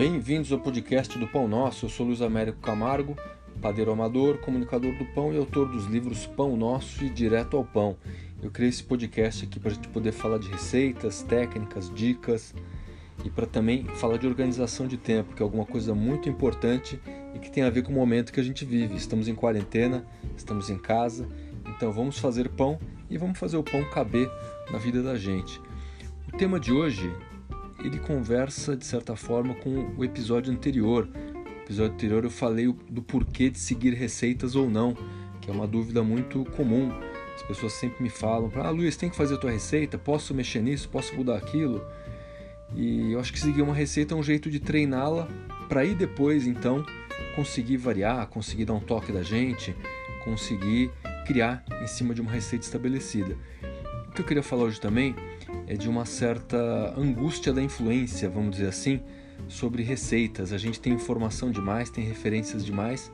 Bem-vindos ao podcast do Pão Nosso. Eu sou Luiz Américo Camargo, padeiro amador, comunicador do pão e autor dos livros Pão Nosso e Direto ao Pão. Eu criei esse podcast aqui para a gente poder falar de receitas, técnicas, dicas e para também falar de organização de tempo, que é alguma coisa muito importante e que tem a ver com o momento que a gente vive. Estamos em quarentena, estamos em casa, então vamos fazer pão e vamos fazer o pão caber na vida da gente. O tema de hoje ele conversa de certa forma com o episódio anterior. No episódio anterior eu falei do porquê de seguir receitas ou não, que é uma dúvida muito comum. As pessoas sempre me falam: "Ah, Luiz, tem que fazer a tua receita? Posso mexer nisso? Posso mudar aquilo?" E eu acho que seguir uma receita é um jeito de treiná-la para ir depois então conseguir variar, conseguir dar um toque da gente, conseguir criar em cima de uma receita estabelecida. O que eu queria falar hoje também de uma certa angústia da influência, vamos dizer assim, sobre receitas. A gente tem informação demais, tem referências demais.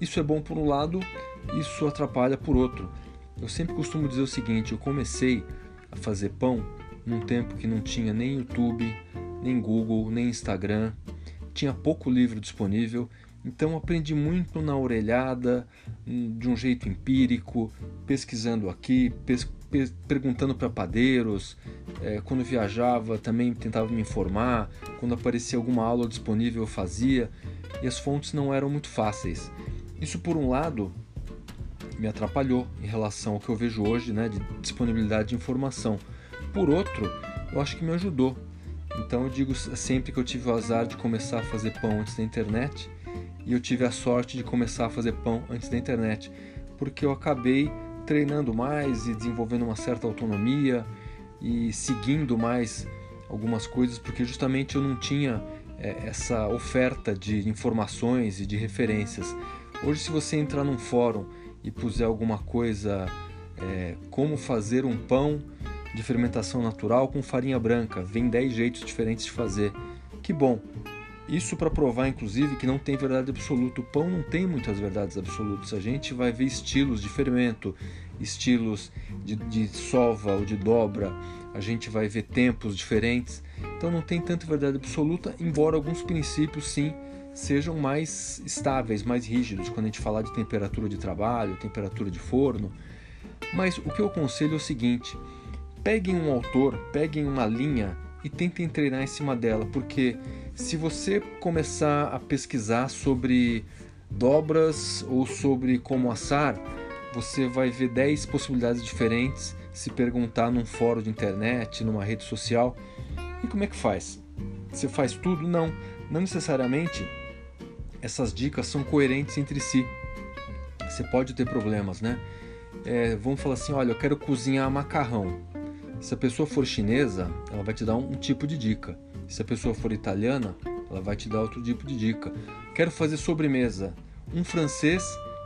Isso é bom por um lado, isso atrapalha por outro. Eu sempre costumo dizer o seguinte: eu comecei a fazer pão num tempo que não tinha nem YouTube, nem Google, nem Instagram, tinha pouco livro disponível, então aprendi muito na orelhada, de um jeito empírico, pesquisando aqui, pes perguntando para padeiros, é, quando viajava também tentava me informar, quando aparecia alguma aula disponível eu fazia, e as fontes não eram muito fáceis. Isso por um lado me atrapalhou em relação ao que eu vejo hoje, né, de disponibilidade de informação. Por outro, eu acho que me ajudou. Então eu digo sempre que eu tive o azar de começar a fazer pão antes da internet e eu tive a sorte de começar a fazer pão antes da internet, porque eu acabei treinando mais e desenvolvendo uma certa autonomia e seguindo mais algumas coisas, porque justamente eu não tinha é, essa oferta de informações e de referências. Hoje, se você entrar num fórum e puser alguma coisa, é, como fazer um pão de fermentação natural com farinha branca, vem 10 jeitos diferentes de fazer. Que bom! Isso para provar, inclusive, que não tem verdade absoluta. O pão não tem muitas verdades absolutas. A gente vai ver estilos de fermento, estilos de, de sova ou de dobra, a gente vai ver tempos diferentes. Então não tem tanta verdade absoluta, embora alguns princípios sim sejam mais estáveis, mais rígidos, quando a gente falar de temperatura de trabalho, temperatura de forno. Mas o que eu aconselho é o seguinte: peguem um autor, peguem uma linha e tentem treinar em cima dela, porque se você começar a pesquisar sobre dobras ou sobre como assar, você vai ver 10 possibilidades diferentes se perguntar num fórum de internet, numa rede social. E como é que faz? Você faz tudo? Não, não necessariamente essas dicas são coerentes entre si. Você pode ter problemas, né? É, vamos falar assim: olha, eu quero cozinhar macarrão. Se a pessoa for chinesa, ela vai te dar um, tipo de dica. Se a pessoa for italiana, ela vai te dar outro tipo de dica. Quero fazer sobremesa. Um francês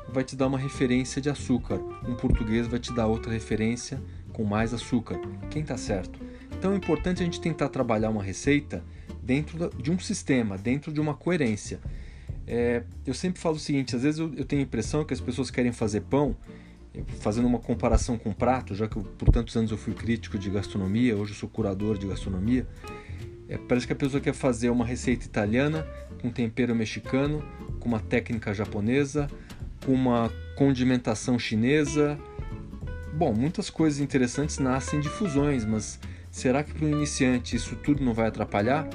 vai te dar uma referência de açúcar, um português vai te dar outra referência com mais açúcar. Quem está certo? Então é importante a gente tentar trabalhar uma receita dentro de um sistema, dentro de uma coerência. É, eu sempre falo o seguinte: às vezes eu, eu tenho a impressão que as pessoas querem fazer pão fazendo uma comparação com prato, já que eu, por tantos anos eu fui crítico de gastronomia, hoje eu sou curador de gastronomia, é, parece que a pessoa quer fazer uma receita italiana com tempero mexicano, com uma técnica japonesa, com uma condimentação chinesa. Bom, muitas coisas interessantes nascem de fusões, mas será que para o iniciante isso tudo não vai atrapalhar?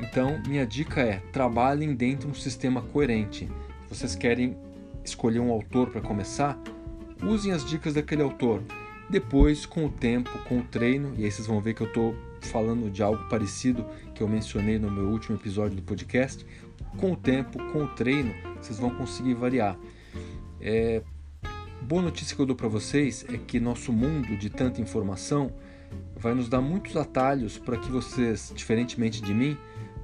Então, minha dica é: trabalhem dentro de um sistema coerente. Vocês querem escolher um autor para começar, usem as dicas daquele autor. Depois, com o tempo, com o treino, e aí vocês vão ver que eu estou falando de algo parecido que eu mencionei no meu último episódio do podcast. Com o tempo, com o treino, vocês vão conseguir variar. É, boa notícia que eu dou para vocês é que nosso mundo de tanta informação vai nos dar muitos atalhos para que vocês, diferentemente de mim,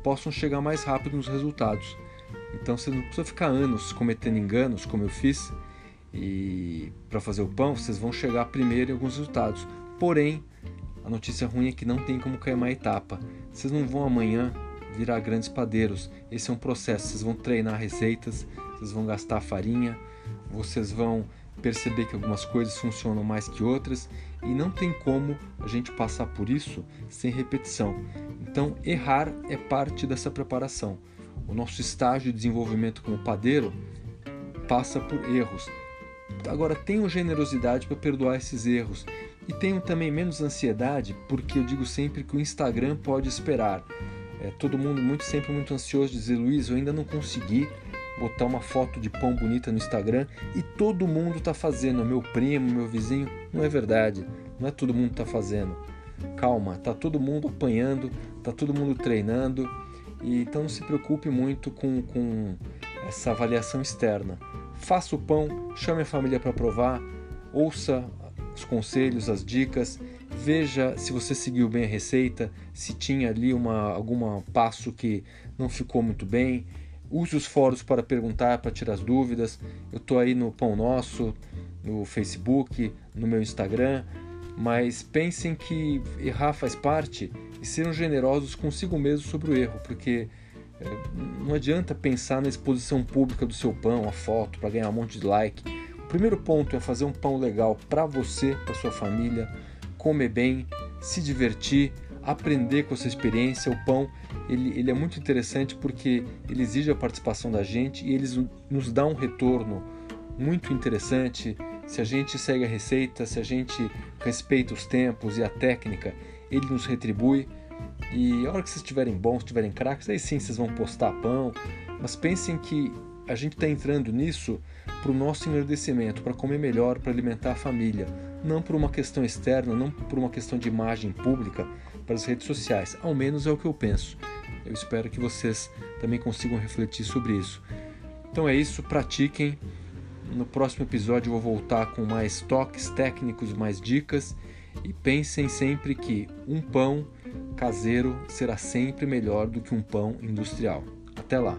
possam chegar mais rápido nos resultados. Então você não precisa ficar anos cometendo enganos, como eu fiz, e para fazer o pão, vocês vão chegar primeiro em alguns resultados. Porém, a notícia ruim é que não tem como cair uma etapa. Vocês não vão amanhã virar grandes padeiros. Esse é um processo. Vocês vão treinar receitas, vocês vão gastar farinha, vocês vão perceber que algumas coisas funcionam mais que outras e não tem como a gente passar por isso sem repetição. Então, errar é parte dessa preparação. O nosso estágio de desenvolvimento como padeiro passa por erros. Agora, tenham generosidade para perdoar esses erros e tenham também menos ansiedade, porque eu digo sempre que o Instagram pode esperar. É, todo mundo muito sempre muito ansioso de dizer, Luiz, eu ainda não consegui botar uma foto de pão bonita no Instagram e todo mundo está fazendo, meu primo, meu vizinho. Não é verdade, não é todo mundo está fazendo. Calma, tá todo mundo apanhando, tá todo mundo treinando, e então não se preocupe muito com, com essa avaliação externa. Faça o pão, chame a família para provar, ouça os conselhos, as dicas, veja se você seguiu bem a receita, se tinha ali uma algum passo que não ficou muito bem. Use os fóruns para perguntar, para tirar as dúvidas. Eu estou aí no Pão Nosso, no Facebook, no meu Instagram. Mas pensem que errar faz parte e sejam generosos consigo mesmo sobre o erro, porque não adianta pensar na exposição pública do seu pão, a foto, para ganhar um monte de like. O primeiro ponto é fazer um pão legal para você, para sua família, comer bem, se divertir, aprender com essa experiência. O pão ele, ele é muito interessante porque ele exige a participação da gente e ele nos dá um retorno muito interessante. Se a gente segue a receita, se a gente respeita os tempos e a técnica, ele nos retribui. E a hora que vocês estiverem bons, estiverem craques, aí sim vocês vão postar pão. Mas pensem que a gente está entrando nisso para o nosso engrandecimento, para comer melhor, para alimentar a família, não por uma questão externa, não por uma questão de imagem pública para as redes sociais. Ao menos é o que eu penso. Eu espero que vocês também consigam refletir sobre isso. Então é isso, pratiquem. No próximo episódio eu vou voltar com mais toques técnicos, mais dicas e pensem sempre que um pão caseiro será sempre melhor do que um pão industrial. Até lá!